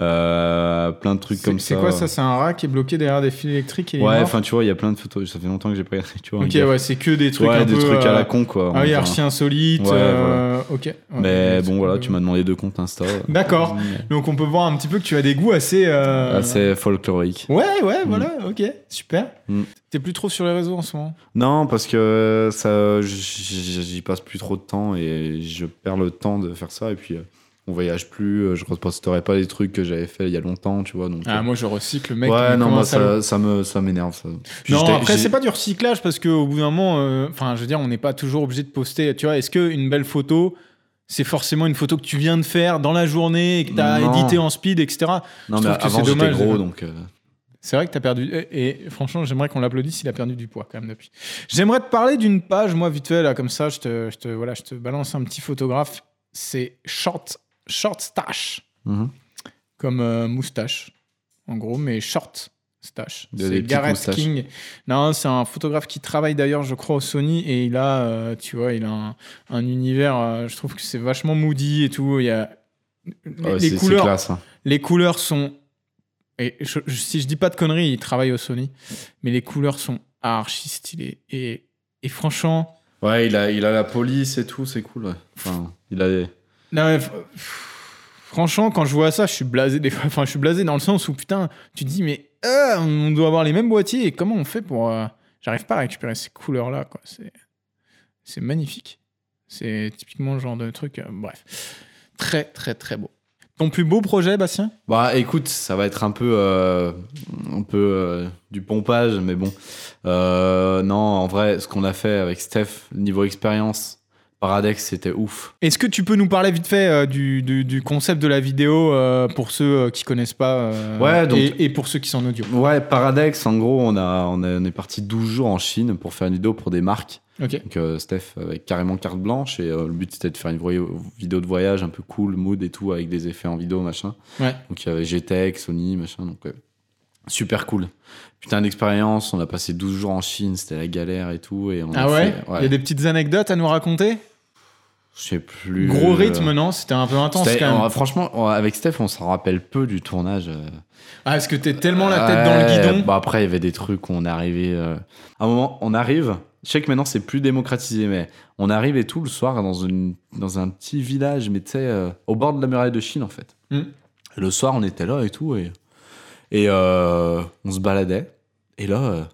[SPEAKER 2] Euh, plein de trucs comme ça.
[SPEAKER 1] c'est quoi ça? C'est un rat qui est bloqué derrière des fils électriques et
[SPEAKER 2] Ouais, enfin, tu vois, il y a plein de photos. Ça fait longtemps que j'ai pas regardé, tu vois.
[SPEAKER 1] Ok, ouais, c'est que des trucs
[SPEAKER 2] ouais,
[SPEAKER 1] un
[SPEAKER 2] des
[SPEAKER 1] peu.
[SPEAKER 2] trucs à
[SPEAKER 1] euh,
[SPEAKER 2] la con, quoi.
[SPEAKER 1] Ah oui, archi insolite.
[SPEAKER 2] Ouais,
[SPEAKER 1] euh, Ok.
[SPEAKER 2] Mais bon, voilà, tu m'as demandé deux comptes Insta.
[SPEAKER 1] D'accord. Donc on peut voir un petit peu que tu as des goûts assez. euh,
[SPEAKER 2] Assez folklorique.
[SPEAKER 1] Ouais, ouais, voilà, ok, super.
[SPEAKER 2] Mm.
[SPEAKER 1] T'es plus trop sur les réseaux en ce moment?
[SPEAKER 2] Non, parce que ça, j'y passe plus trop de temps et je perds le temps de faire ça. Et puis, euh, on voyage plus. euh, Je reposterai pas les trucs que j'avais fait il y a longtemps, tu vois. Donc,
[SPEAKER 1] Ah,
[SPEAKER 2] euh,
[SPEAKER 1] moi je recycle, mec.
[SPEAKER 2] ouais, non, bah,
[SPEAKER 1] salaud.
[SPEAKER 2] ça, ça me, ça m'énerve. Ça.
[SPEAKER 1] Non, après, c'est pas du recyclage parce qu'au bout d'un moment, euh, enfin, je veux dire, on n'est pas toujours obligé de poster. Tu vois, est-ce qu'une belle photo, c'est forcément une photo que tu viens de faire dans la journée et que tu as
[SPEAKER 2] Non.
[SPEAKER 1] édité en speed, etc.
[SPEAKER 2] Non,
[SPEAKER 1] je
[SPEAKER 2] mais
[SPEAKER 1] que
[SPEAKER 2] avant,
[SPEAKER 1] dommage,
[SPEAKER 2] gros, donc. euh,
[SPEAKER 1] C'est vrai que tu as perdu. Et, et franchement, j'aimerais qu'on l'applaudisse, il a perdu du poids quand même depuis. J'aimerais te parler d'une page, moi, vite fait, là, comme ça, je te, je te, voilà, je te balance un petit photographe. C'est Short, short Stash,
[SPEAKER 2] mhm.
[SPEAKER 1] comme euh, moustache, en gros, mais Short Stash. C'est Gareth. King. Non, c'est un photographe qui travaille d'ailleurs, je crois, au Sony, et il a, euh, tu vois, il a un, un univers, euh, je trouve que c'est vachement moody et tout. Il y a. Les,
[SPEAKER 2] Ouais,
[SPEAKER 1] les couleurs,
[SPEAKER 2] classe. hein.
[SPEAKER 1] les couleurs sont. Et je- je- si je dis pas de conneries, il travaille au Sony, mais les couleurs sont archi stylées. Et, et franchement,
[SPEAKER 2] Ouais, il a, il a la police et tout, c'est cool. ouais. Enfin, il a des-
[SPEAKER 1] franchement, quand je vois ça, je suis blasé des fois. Enfin, je suis blasé dans le sens où putain, tu te dis, mais euh, on doit avoir les mêmes boîtiers. Et comment on fait pour. euh, J'arrive pas à récupérer ces couleurs-là, quoi. C'est, magnifique. C'est typiquement le genre de truc. euh, bref. Très, très, très beau. Ton plus beau projet, Bastien?
[SPEAKER 2] Bah écoute, ça va être un peu, un peu du pompage, mais bon. Non, en vrai, ce qu'on a fait avec Steph, niveau expérience, Paradex, c'était ouf.
[SPEAKER 1] Est-ce que tu peux nous parler vite fait euh, du, du- du concept de la vidéo euh, pour ceux euh, qui connaissent pas
[SPEAKER 2] Ouais, donc-
[SPEAKER 1] et, et pour ceux qui sont en audio?
[SPEAKER 2] Ouais, Paradex, en gros, on, a, on, a- on est parti 12 jours en Chine pour faire une vidéo pour des marques.
[SPEAKER 1] Ok.
[SPEAKER 2] Donc Steph avec carrément carte blanche et le but c'était de faire une vidéo de voyage un peu cool, mood et tout avec des effets en vidéo machin.
[SPEAKER 1] Ouais.
[SPEAKER 2] Donc il y avait GTEC, Sony machin donc super cool. Putain d'expérience, on a passé 12 jours en Chine, c'était la galère et tout et on
[SPEAKER 1] Ah
[SPEAKER 2] a
[SPEAKER 1] ouais Il y a des petites anecdotes à nous raconter?
[SPEAKER 2] Je sais plus
[SPEAKER 1] Gros
[SPEAKER 2] euh,
[SPEAKER 1] rythme, non C'était un peu intense quand même.
[SPEAKER 2] on- franchement, on- avec Steph, on s'en rappelle peu du tournage. euh.
[SPEAKER 1] Ah, est-ce que t'es tellement la tête dans le
[SPEAKER 2] Ouais,
[SPEAKER 1] guidon
[SPEAKER 2] Bah après, il y avait des trucs où on arrivait. euh, À un moment, on arrive. Je sais que maintenant c'est plus démocratisé, mais on arrive et tout le soir dans, une, dans un petit village, mais tu sais, euh, au bord de la muraille de Chine en fait.
[SPEAKER 1] Hmm.
[SPEAKER 2] Le soir, on était là et tout, et, et euh, on se baladait. Et là, euh,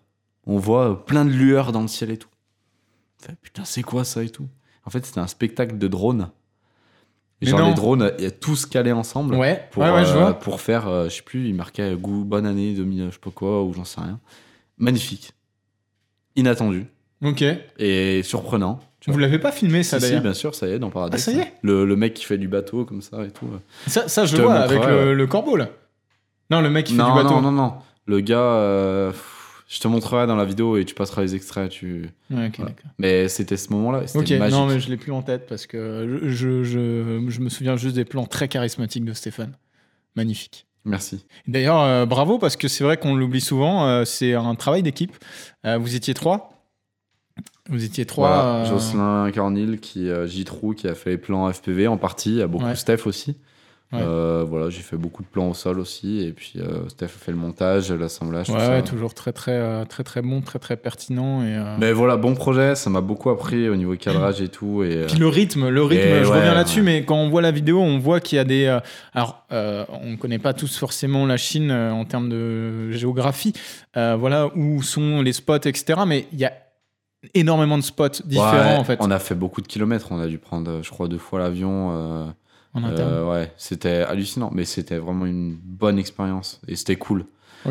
[SPEAKER 2] on voit plein de lueurs dans le ciel et tout. On fait, Putain, c'est quoi ça et tout En fait, c'était un spectacle de drones. Et
[SPEAKER 1] Mais
[SPEAKER 2] genre,
[SPEAKER 1] non.
[SPEAKER 2] les drones, y a tous calés ensemble
[SPEAKER 1] Ouais,
[SPEAKER 2] pour,
[SPEAKER 1] ouais, ouais, je
[SPEAKER 2] euh,
[SPEAKER 1] vois.
[SPEAKER 2] pour faire, euh, je sais plus, il marquait euh, goût, bonne année 2000, je sais pas quoi, ou j'en sais rien. Magnifique. Inattendu.
[SPEAKER 1] Ok.
[SPEAKER 2] Et surprenant.
[SPEAKER 1] Vous l'avez pas filmé ça
[SPEAKER 2] Si, si,
[SPEAKER 1] d'ailleurs
[SPEAKER 2] bien sûr, ça y est, dans Paradis.
[SPEAKER 1] Ah, ça y est
[SPEAKER 2] le, le mec qui fait du bateau comme ça et tout.
[SPEAKER 1] Ça, ça, je
[SPEAKER 2] Je
[SPEAKER 1] le vois avec le, corbeau là. Non, le mec qui fait
[SPEAKER 2] Non,
[SPEAKER 1] du bateau.
[SPEAKER 2] non, non, non. Le gars, euh, pff, je te montrerai dans la vidéo et tu passeras les extraits. Tu...
[SPEAKER 1] Ouais,
[SPEAKER 2] Voilà. Mais c'était ce moment-là.
[SPEAKER 1] Ok,
[SPEAKER 2] magique.
[SPEAKER 1] non, mais je l'ai plus en tête parce que je, je, je, me souviens juste des plans très charismatiques de Stéphane. Magnifique.
[SPEAKER 2] Merci.
[SPEAKER 1] D'ailleurs, euh, bravo parce que c'est vrai qu'on l'oublie souvent. euh, c'est un travail d'équipe. Euh, vous étiez trois. Vous étiez trois.
[SPEAKER 2] Voilà, Jocelyn Cornil, qui, J-Trou, qui a fait les plans FPV en partie. Il y a beaucoup
[SPEAKER 1] Ouais.
[SPEAKER 2] Steph aussi.
[SPEAKER 1] Ouais.
[SPEAKER 2] Euh, voilà, j'ai fait beaucoup de plans au sol aussi. Et puis euh, Steph a fait le montage, l'assemblage.
[SPEAKER 1] Ouais, toujours très très euh, très très bon, très très pertinent et.
[SPEAKER 2] Mais voilà, bon projet. Ça m'a beaucoup appris au niveau cadrage et tout. Et,
[SPEAKER 1] Puis le rythme, le rythme,
[SPEAKER 2] Et
[SPEAKER 1] je
[SPEAKER 2] ouais,
[SPEAKER 1] reviens là-dessus, mais quand on voit la vidéo, on voit qu'il y a des. alors, on ne connaît pas tous forcément la Chine en termes de géographie, voilà, où sont les spots, etc. Mais il y a énormément de spots différents, en fait,
[SPEAKER 2] On a fait beaucoup de kilomètres. On a dû prendre, je crois, deux fois l'avion. Euh,
[SPEAKER 1] en interne?
[SPEAKER 2] Ouais, c'était hallucinant, mais c'était vraiment une bonne expérience et c'était cool.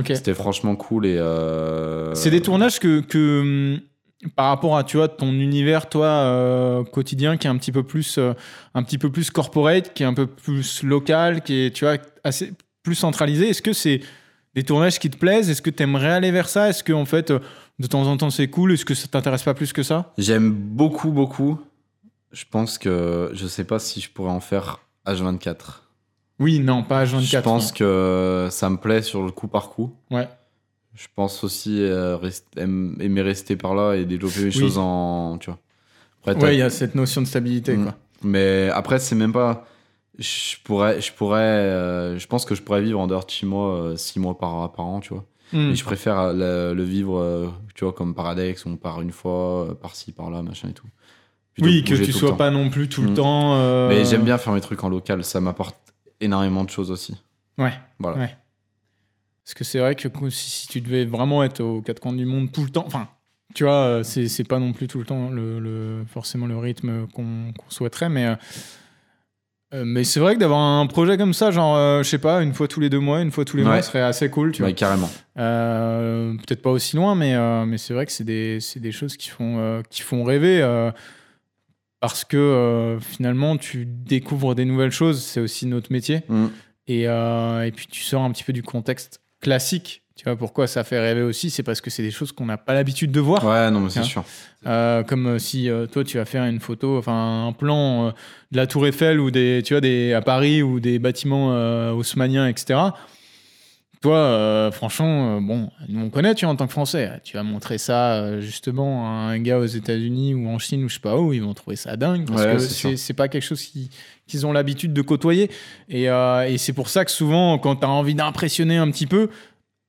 [SPEAKER 2] C'était franchement cool et. euh,
[SPEAKER 1] C'est des tournages que, que hum, par rapport à tu vois ton univers toi euh, quotidien qui est un petit peu plus euh, un petit peu plus corporate, qui est un peu plus local, qui est tu vois assez plus centralisé. Est-ce que c'est des tournages qui te plaisent? Est-ce que tu aimerais aller vers ça? Est-ce que en fait de temps en temps c'est cool? Est-ce que ça t'intéresse pas plus que ça?
[SPEAKER 2] J'aime beaucoup, beaucoup. Je pense que je sais pas si je pourrais en faire H24.
[SPEAKER 1] Oui, non, pas H24.
[SPEAKER 2] je pense que ça me plaît sur le coup par coup.
[SPEAKER 1] Ouais.
[SPEAKER 2] Je pense aussi euh, rest- aimer rester par là et développer les
[SPEAKER 1] Oui.
[SPEAKER 2] choses en. Tu vois. Après,
[SPEAKER 1] Ouais, il y a cette notion de stabilité
[SPEAKER 2] Mm.
[SPEAKER 1] quoi.
[SPEAKER 2] Mais après, c'est même pas. Je pourrais, je pourrais, euh, je pense que je pourrais vivre en dehors de chez moi euh, six mois par, par an, tu vois.
[SPEAKER 1] Mm.
[SPEAKER 2] Et je préfère euh, le, le vivre, euh, tu vois, comme Paradex, on part une fois, euh, par-ci, par-là, machin et tout.
[SPEAKER 1] Oui, que tu sois pas non plus tout le
[SPEAKER 2] Mm.
[SPEAKER 1] temps. euh,
[SPEAKER 2] Mais j'aime bien faire mes trucs en local, ça m'apporte énormément de choses aussi.
[SPEAKER 1] Ouais.
[SPEAKER 2] Voilà.
[SPEAKER 1] Ouais. Parce que c'est vrai que si, tu devais vraiment être aux quatre coins du monde tout le temps, enfin, tu vois, euh, c'est c'est pas non plus tout le temps le, le- forcément le rythme qu'on souhaiterait, mais. euh, mais c'est vrai que d'avoir un projet comme ça, genre, euh, je sais pas, une fois tous les deux mois, une fois tous les mois,
[SPEAKER 2] Ouais.
[SPEAKER 1] serait assez cool, tu
[SPEAKER 2] Ouais,
[SPEAKER 1] vois.
[SPEAKER 2] carrément.
[SPEAKER 1] Peut-être pas aussi loin, mais, mais c'est vrai que c'est des, c'est des choses qui font, qui font rêver. Parce que euh, finalement, tu découvres des nouvelles choses, c'est aussi notre métier.
[SPEAKER 2] Mm.
[SPEAKER 1] Et, euh, et puis tu sors un petit peu du contexte classique. Tu vois pourquoi ça fait rêver aussi C'est parce que c'est des choses qu'on n'a pas l'habitude de voir.
[SPEAKER 2] Ouais, non, mais c'est
[SPEAKER 1] Hein.
[SPEAKER 2] sûr.
[SPEAKER 1] Euh, comme si toi tu vas faire une photo, enfin un plan de la Tour Eiffel ou des, tu vois, des à Paris ou des bâtiments haussmanniens, etc. Toi, euh, franchement, euh, bon, nous on connaît, tu vois, en tant que Français, tu vas montrer ça euh, justement à un gars aux États-Unis ou en Chine ou je sais pas où, ils vont trouver ça dingue parce
[SPEAKER 2] Ouais,
[SPEAKER 1] que
[SPEAKER 2] c'est
[SPEAKER 1] c'est c'est pas quelque chose qui- qu'ils ont l'habitude de côtoyer. Et, et c'est pour ça que souvent, quand tu as envie d'impressionner un petit peu,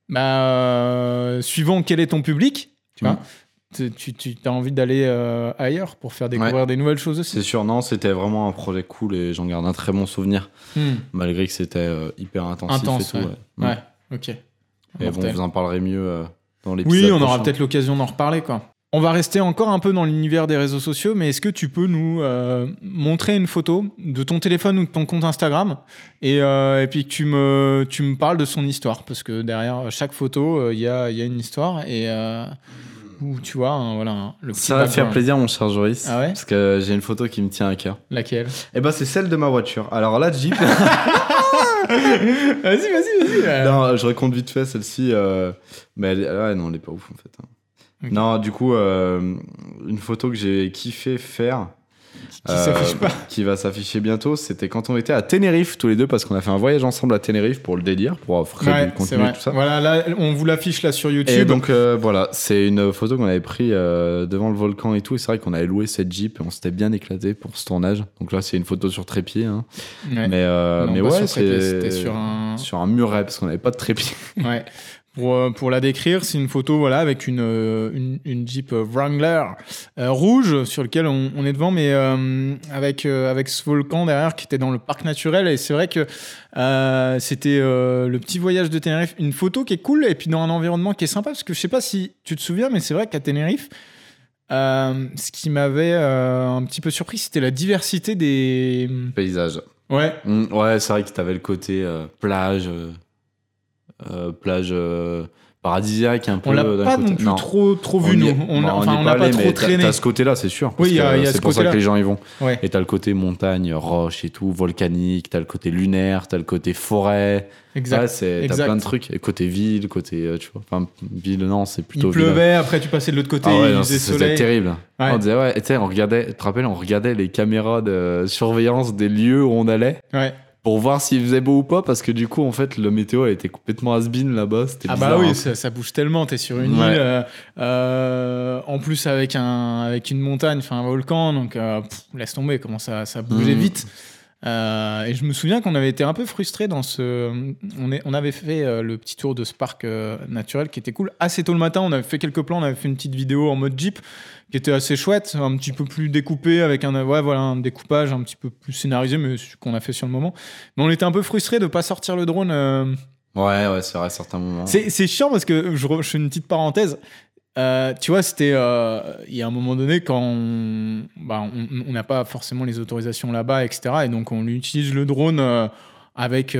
[SPEAKER 1] bah, suivant quel est ton public, tu
[SPEAKER 2] Mm.
[SPEAKER 1] vois, tu, as envie d'aller euh, ailleurs pour faire découvrir des nouvelles choses
[SPEAKER 2] C'est
[SPEAKER 1] aussi.
[SPEAKER 2] sûr, non, c'était vraiment un projet cool et j'en garde un très bon souvenir,
[SPEAKER 1] Hmm.
[SPEAKER 2] malgré que c'était euh, hyper intensif
[SPEAKER 1] Intense,
[SPEAKER 2] et tout.
[SPEAKER 1] ouais.
[SPEAKER 2] ouais.
[SPEAKER 1] Ok.
[SPEAKER 2] Et bon, vous en parlerez mieux euh, dans l'épisode.
[SPEAKER 1] Oui, on aura peut-être l'occasion d'en reparler, quoi. On va rester encore un peu dans l'univers des réseaux sociaux, mais est-ce que tu peux nous euh, montrer une photo de ton téléphone ou de ton compte Instagram et, euh, et puis que tu me, tu me parles de son histoire? Parce que derrière chaque photo, euh, il y, a, il y a une histoire et euh, où tu vois, un- voilà, le petit
[SPEAKER 2] Ça va faire plaisir, mon cher Joris.
[SPEAKER 1] Ah ouais?
[SPEAKER 2] Parce que j'ai une photo qui me tient à cœur.
[SPEAKER 1] Laquelle?
[SPEAKER 2] Et ben, c'est celle de ma voiture. Alors là, Jeep.
[SPEAKER 1] Vas-y, vas-y, vas-y. euh.
[SPEAKER 2] non, je raconte vite fait celle-ci. euh, Mais elle, ouais, non, elle est pas ouf en fait. hein. Non, du coup, euh, une photo que j'ai kiffé faire.
[SPEAKER 1] Qui s'affiche pas.
[SPEAKER 2] Qui va s'afficher bientôt. C'était quand on était à Tenerife tous les deux parce qu'on a fait un voyage ensemble à Tenerife pour le délire, pour offrir
[SPEAKER 1] Ouais,
[SPEAKER 2] du contenu et tout ça.
[SPEAKER 1] Voilà, là, on vous l'affiche là sur YouTube.
[SPEAKER 2] Et donc euh, voilà, c'est une photo qu'on avait pris euh, devant le volcan et tout. Et c'est vrai qu'on avait loué cette Jeep et on s'était bien éclaté pour ce tournage. Donc là, c'est une photo sur trépied. hein.
[SPEAKER 1] Ouais.
[SPEAKER 2] Mais, euh,
[SPEAKER 1] Non,
[SPEAKER 2] mais
[SPEAKER 1] pas
[SPEAKER 2] ouais,
[SPEAKER 1] c'était sur un-
[SPEAKER 2] sur un muret parce qu'on n'avait pas de trépied.
[SPEAKER 1] Ouais. Pour, euh, pour la décrire, c'est une photo voilà, avec une, euh, une, une Jeep Wrangler euh, rouge sur lequel on, on est devant, mais euh, avec, euh, avec ce volcan derrière qui était dans le parc naturel. Et c'est vrai que c'était le petit voyage de Tenerife, une photo qui est cool et puis dans un environnement qui est sympa parce que je sais pas si tu te souviens, mais c'est vrai qu'à Tenerife, ce qui m'avait un petit peu surpris, c'était la diversité des.
[SPEAKER 2] Paysage.
[SPEAKER 1] Ouais,
[SPEAKER 2] Mm, ouais, c'est vrai que t'avais le côté plage, plage euh, paradisiaque un peu.
[SPEAKER 1] on l'a pas
[SPEAKER 2] côté.
[SPEAKER 1] non plus trop, trop vu, nous. On enfin, n'a pas trop traîné.
[SPEAKER 2] T'as ce côté-là, c'est sûr. parce
[SPEAKER 1] Oui, ce
[SPEAKER 2] c'est pour ça que les gens y vont.
[SPEAKER 1] Ouais.
[SPEAKER 2] Et t'as le côté montagne, roche et tout, volcanique, t'as le côté lunaire, t'as le côté forêt.
[SPEAKER 1] Exact.
[SPEAKER 2] T'as plein de trucs. Et côté ville, côté, euh, tu vois, enfin, ville, non, c'est plutôt
[SPEAKER 1] il
[SPEAKER 2] ville.
[SPEAKER 1] pleuvait, après tu passais de l'autre côté,
[SPEAKER 2] Ah ouais,
[SPEAKER 1] il
[SPEAKER 2] non,
[SPEAKER 1] faisait
[SPEAKER 2] c'était terrible.
[SPEAKER 1] Ouais.
[SPEAKER 2] On disait, ouais, tu sais, on regardait, tu te rappelles, on regardait les caméras de surveillance des lieux où on allait
[SPEAKER 1] Ouais.
[SPEAKER 2] Pour voir s'il faisait beau ou pas, parce que du coup, en fait, le météo elle était complètement has-been là-bas.
[SPEAKER 1] Ah bah oui,
[SPEAKER 2] hein.
[SPEAKER 1] ça, ça bouge tellement, t'es sur une
[SPEAKER 2] Ouais.
[SPEAKER 1] île, euh, euh, en plus avec, un, avec une montagne, enfin un volcan, donc euh, pff, laisse tomber, comment ça, ça bougeait
[SPEAKER 2] Mhm.
[SPEAKER 1] vite. Euh, et je me souviens qu'on avait été un peu frustrés dans ce... On, est, on avait fait euh, le petit tour de ce parc euh, naturel qui était cool. Assez tôt le matin, on avait fait quelques plans, on avait fait une petite vidéo en mode Jeep qui était assez chouette, un petit peu plus découpé, avec un, ouais, voilà, un découpage un petit peu plus scénarisé, mais ce qu'on a fait sur le moment. Mais on était un peu frustrés de pas sortir le drone.
[SPEAKER 2] Ouais, ouais, c'est vrai, à certains moments.
[SPEAKER 1] c'est chiant parce que je, je fais une petite parenthèse. Euh, tu vois, c'était euh, il y a un moment donné quand on bah, n'a pas forcément les autorisations là-bas, etc. Et donc on utilise le drone euh, avec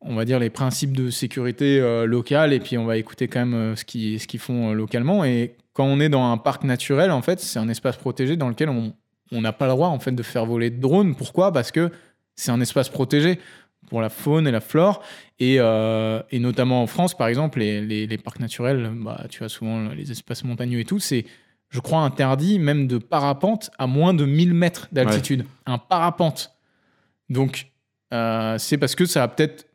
[SPEAKER 1] on va dire, les principes de sécurité locale et puis on va écouter quand même ce qu'ils font localement. Et quand on est dans un parc naturel, en fait, c'est un espace protégé dans lequel on n'a pas le droit en fait de faire voler de drones. Pourquoi? Parce que c'est un espace protégé pour la faune et la flore. Et, euh, et notamment en France, par exemple, les, les- les parcs naturels, bah, tu as souvent les espaces montagneux et tout, c'est, je crois, interdit même de parapente à moins de 1000 mètres d'altitude. Un parapente. Donc, euh, c'est parce que ça a peut-être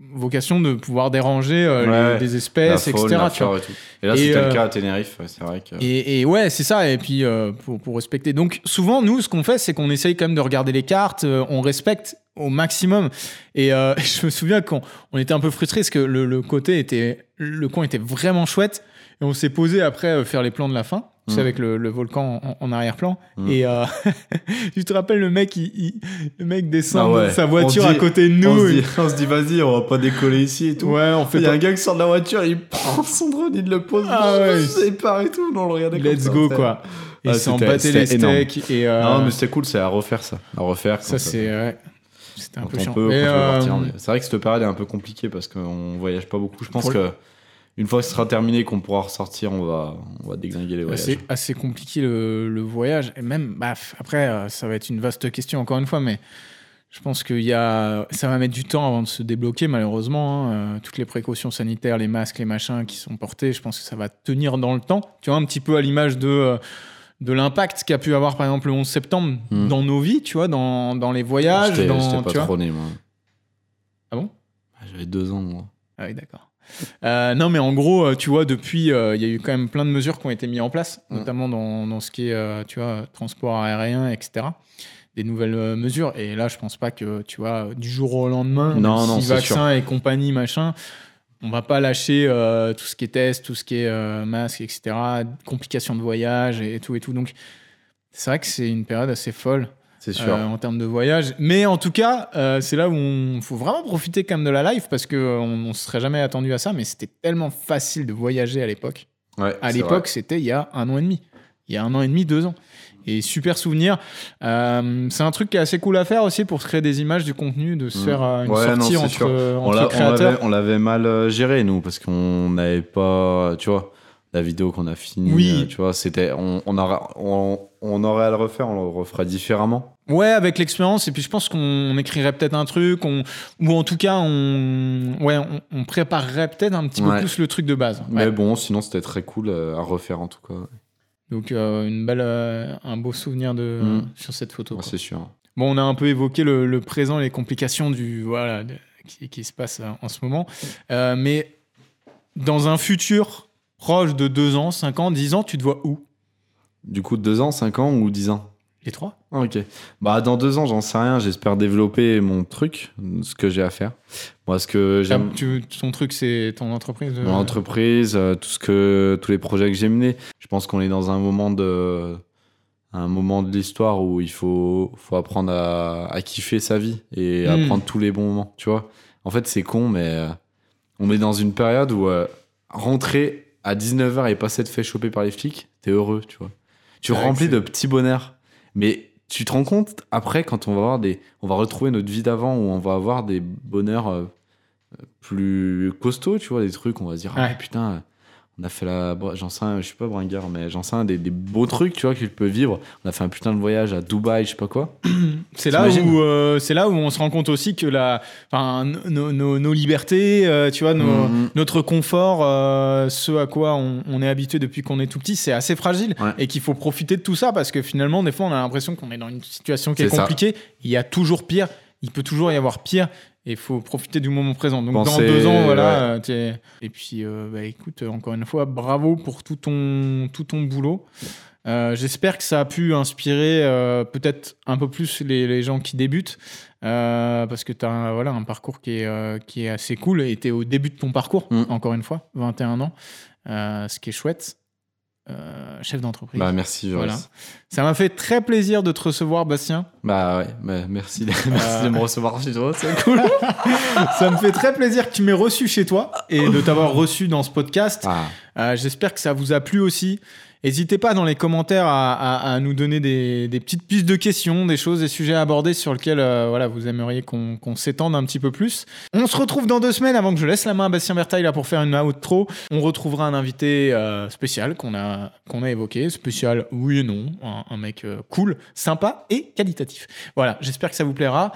[SPEAKER 1] vocation de pouvoir déranger euh, les- des
[SPEAKER 2] La
[SPEAKER 1] espèces,
[SPEAKER 2] faune,
[SPEAKER 1] etc.
[SPEAKER 2] la
[SPEAKER 1] tu vois.
[SPEAKER 2] flore et tout. Et là, c'était
[SPEAKER 1] euh,
[SPEAKER 2] le cas à Tenerife, ouais, c'est vrai que.
[SPEAKER 1] Et, et ouais, c'est ça. Et puis, euh, pour, pour respecter. Donc, souvent, nous, ce qu'on fait, c'est qu'on essaye quand même de regarder les cartes. euh, on respecte au maximum. Et euh, je me souviens qu'on on était un peu frustrés parce que le, le côté était. Le coin était vraiment chouette. Et on s'est posé après euh, faire les plans de la fin. Sais,
[SPEAKER 2] Mm.
[SPEAKER 1] avec le, le volcan en, en arrière-plan.
[SPEAKER 2] Mm.
[SPEAKER 1] Et euh, tu te rappelles, le mec, il, il- le mec descend
[SPEAKER 2] Ah ouais.
[SPEAKER 1] de sa voiture à côté de nous.
[SPEAKER 2] on se dit, vas-y, on va pas décoller ici et tout.
[SPEAKER 1] Ouais, on fait
[SPEAKER 2] Il y a un gars qui sort de la voiture, il prend son drone, il le pose,
[SPEAKER 1] Ah ouais.
[SPEAKER 2] il part et tout. Non, on le regardait
[SPEAKER 1] Let's go,
[SPEAKER 2] c'est-
[SPEAKER 1] quoi. Et
[SPEAKER 2] Ah,
[SPEAKER 1] s'en les steaks. Et, euh,
[SPEAKER 2] Non, mais c'était cool, c'est à refaire ça. À refaire.
[SPEAKER 1] ça, c'est. ouais, C'était un peu chiant. euh,
[SPEAKER 2] C'est vrai que cette période est un peu compliquée parce qu'on voyage pas beaucoup. Je pense
[SPEAKER 1] Pour
[SPEAKER 2] que une fois que ce sera terminé, qu'on pourra ressortir, on va, on va déglinguer les voyages.
[SPEAKER 1] C'est assez compliqué le, le voyage. Et même, baf, après, euh, ça va être une vaste question encore une fois, mais je pense qu'il y a, ça va mettre du temps avant de se débloquer, malheureusement. hein. Euh, toutes les précautions sanitaires, les masques, les machins qui sont portés, je pense que ça va tenir dans le temps. Tu vois, un petit peu à l'image de, euh, de l'impact qu'a pu avoir, par exemple, le 11 septembre
[SPEAKER 2] Hmm.
[SPEAKER 1] dans nos vies, tu vois, dans, dans les voyages.
[SPEAKER 2] J'étais pas
[SPEAKER 1] tu vois.
[SPEAKER 2] trop né, moi.
[SPEAKER 1] Ah bon?
[SPEAKER 2] Ah, J'avais deux ans, moi.
[SPEAKER 1] Ah oui, d'accord. Euh, non, mais en gros, euh, tu vois, depuis, euh, il y a eu quand même plein de mesures qui ont été mises en place,
[SPEAKER 2] Mm.
[SPEAKER 1] notamment dans, dans ce qui est, euh, tu vois, transport aérien, etc. Des nouvelles mesures. Et là, je pense pas que, tu vois, du jour au lendemain,
[SPEAKER 2] Non, non,
[SPEAKER 1] si
[SPEAKER 2] c'est
[SPEAKER 1] vaccin et compagnie, machin, on va pas lâcher euh, tout ce qui est test, tout ce qui est euh, masque, etc. Complications de voyage et, tout et tout. Donc, c'est vrai que c'est une période assez folle
[SPEAKER 2] C'est sûr.
[SPEAKER 1] euh, en termes de voyage. Mais en tout cas, euh, c'est là où il faut vraiment profiter quand même de la life parce qu'on ne se serait jamais attendu à ça, mais c'était tellement facile de voyager à l'époque.
[SPEAKER 2] Ouais,
[SPEAKER 1] À l'époque, c'était il y a un an et demi. Il y a un an et demi, deux ans. Et super souvenir. Euh, c'est un truc qui est assez cool à faire aussi pour se créer des images, du contenu, de se
[SPEAKER 2] Mm.
[SPEAKER 1] faire euh, une
[SPEAKER 2] Ouais,
[SPEAKER 1] sortie
[SPEAKER 2] c'est
[SPEAKER 1] entre.
[SPEAKER 2] On
[SPEAKER 1] entre
[SPEAKER 2] l'a- on
[SPEAKER 1] créateurs.
[SPEAKER 2] l'avait- on l'avait mal euh, géré, nous, parce qu'on n'avait pas. Tu vois, la vidéo qu'on a finie,
[SPEAKER 1] Oui.
[SPEAKER 2] euh, tu vois, c'était. On, on, aura- on, on aurait à le refaire, on le referait différemment.
[SPEAKER 1] Ouais, avec l'expérience. Et puis je pense qu'on écrirait peut-être un truc, on- ou en tout cas, on, ouais, on, on préparerait peut-être un petit peu plus le truc de base.
[SPEAKER 2] Mais bon, sinon, c'était très cool euh, à refaire, en tout cas. Ouais,
[SPEAKER 1] Donc euh, une belle, euh, un beau souvenir de,
[SPEAKER 2] Mm.
[SPEAKER 1] sur cette photo. quoi.
[SPEAKER 2] c'est sûr.
[SPEAKER 1] Bon, on a un peu évoqué le, le présent, les complications du voilà de- qui, qui se passe euh, en ce moment, Euh, mais dans un futur proche de 2 ans, 5 ans, 10 ans, tu te vois où?
[SPEAKER 2] Du coup, deux ans, cinq ans ou dix ans?
[SPEAKER 1] Les trois?
[SPEAKER 2] Ah, Ok. Bah, dans deux ans, j'en sais rien. J'espère développer mon truc, ce que j'ai à faire. Moi, ce que j'aime.
[SPEAKER 1] Ah, tu, Ton truc, c'est ton entreprise euh,
[SPEAKER 2] Mon entreprise, euh, tout ce que, tous les projets que j'ai menés. Je pense qu'on est dans un moment de, un moment de l'histoire où il faut, faut apprendre à, à kiffer sa vie et à
[SPEAKER 1] Mm.
[SPEAKER 2] prendre tous les bons moments. Tu vois. En fait, c'est con, mais euh, on est dans une période où euh, rentrer à 19h et pas s'être fait choper par les flics, t'es heureux, tu vois. Tu remplis de petits bonheurs. Mais tu te rends compte après quand on va avoir des, on va retrouver notre vie d'avant où on va avoir des bonheurs euh, plus costauds, tu vois, des trucs, on va se dire, ah
[SPEAKER 1] Ouais.
[SPEAKER 2] putain, on a fait la, j'en sais, un, je suis pas bringard, mais j'en sais un, des, des beaux trucs, tu vois, que tu peux vivre. On a fait un putain de voyage à Dubaï, je sais pas quoi.
[SPEAKER 1] C'est là où euh, c'est là où on se rend compte aussi que la, enfin, nos, nos- nos libertés, euh, tu vois, nos-
[SPEAKER 2] Mhm.
[SPEAKER 1] notre confort, euh, ce à quoi on, on est habitué depuis qu'on est tout petit, c'est assez fragile
[SPEAKER 2] Ouais.
[SPEAKER 1] et qu'il faut profiter de tout ça parce que finalement, des fois, on a l'impression qu'on est dans une situation qui est,
[SPEAKER 2] ça.
[SPEAKER 1] compliquée. Il y a toujours pire. Il peut toujours y avoir pire. Et il faut profiter du moment présent. Donc dans deux ans, voilà.
[SPEAKER 2] ouais.
[SPEAKER 1] euh, Et puis, euh, bah, écoute, euh, encore une fois, bravo pour tout ton, tout ton boulot. Euh, J'espère que ça a pu inspirer euh, peut-être un peu plus les, les gens qui débutent, parce que tu as un, voilà, un parcours qui est, qui est assez cool et tu es au début de ton parcours,
[SPEAKER 2] Mm.
[SPEAKER 1] encore une fois, 21 ans, ce qui est chouette. Euh, chef d'entreprise.
[SPEAKER 2] Bah, merci, Joris.
[SPEAKER 1] Voilà. Ça m'a fait très plaisir de te recevoir, Bastien.
[SPEAKER 2] Bah, ouais, bah, merci, de, merci de me recevoir chez toi, c'est cool.
[SPEAKER 1] Ça me fait très plaisir que tu m'aies reçu chez toi et de t'avoir reçu dans ce podcast.
[SPEAKER 2] Ah,
[SPEAKER 1] Euh, J'espère que ça vous a plu aussi. N'hésitez pas dans les commentaires à, nous donner des, petites pistes de questions, des choses, des sujets à aborder sur lesquels euh, voilà, vous aimeriez qu'on s'étende un petit peu plus. On se retrouve dans deux semaines avant que je laisse la main à Bastien Bertaille là, pour faire une outro. On retrouvera un invité euh, spécial qu'on a, a évoqué. Spécial, oui et non. Un, mec cool, sympa et qualitatif. Voilà, j'espère que ça vous plaira.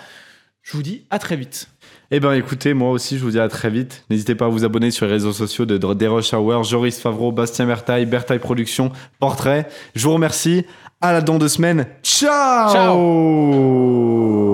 [SPEAKER 1] Je vous dis à très vite.
[SPEAKER 2] Eh ben écoutez, moi aussi je vous dis à très vite. N'hésitez pas à vous abonner sur les réseaux sociaux de Deroche Hour, Joris Favreau, Bastien Bertaille, Bertaille Productions, Portrait. Je vous remercie. À la dans deux semaines. Ciao.
[SPEAKER 1] Ciao.